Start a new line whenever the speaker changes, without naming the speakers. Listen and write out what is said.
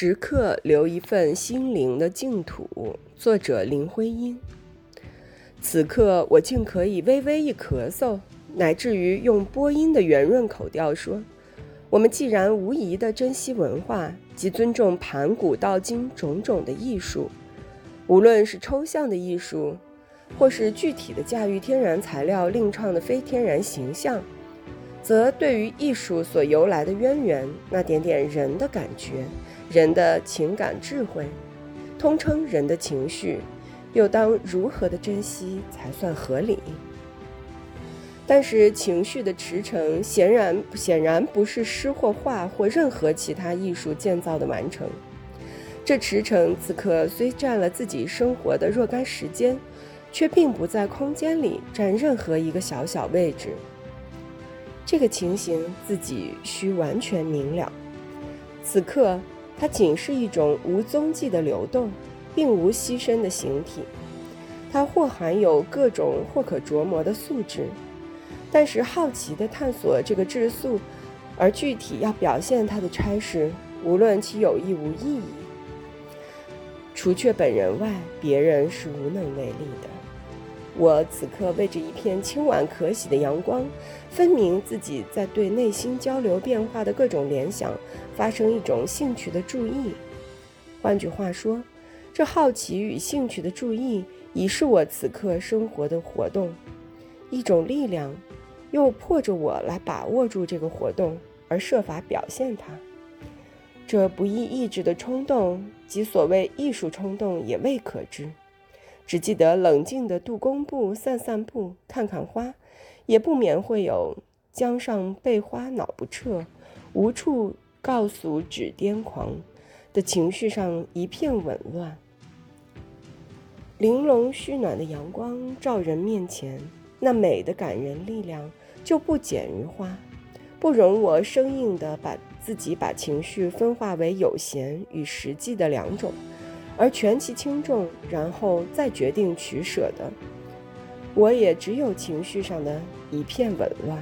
时刻留一份心灵的净土。作者林徽因。此刻我竟可以微微一咳嗽，乃至于用播音的圆润口调说：“我们既然无疑的珍惜文化，及尊重盘古到今种种的艺术，无论是抽象的艺术，或是具体的驾驭天然材料另创的非天然形象。”则对于艺术所由来的渊源，那点点人的感觉，人的情感智慧，通称人的情绪，又当如何的珍惜才算合理？但是情绪的驰骋，显然显然不是诗或画或任何其他艺术建造的完成。这驰骋此刻虽占了自己生活的若干时间，却并不在空间里占任何一个小小位置。这个情形自己需完全明了。此刻，它仅是一种无踪迹的流动，并无牺牲的形体。它或含有各种或可琢磨的素质，但是好奇地探索这个质素，而具体要表现它的差事，无论其有意无意义，除却本人外，别人是无能为力的。我此刻为着一片清婉可喜的阳光，分明自己在对内心交流变化的各种联想发生一种兴趣的注意。换句话说，这好奇与兴趣的注意已是我此刻生活的活动，一种力量，又迫着我来把握住这个活动而设法表现它。这不易抑制的冲动，即所谓艺术冲动，也未可知。只记得冷静的杜工部、散散步、看看花，也不免会有江上被花恼不彻，无处告诉指癫狂的情绪上一片紊乱。玲珑虚暖的阳光照人面前，那美的感人力量就不减于花，不容我生硬地把自己把情绪分化为有闲与实际的两种。而权其轻重，然后再决定取舍的，我也只有情绪上的一片紊乱。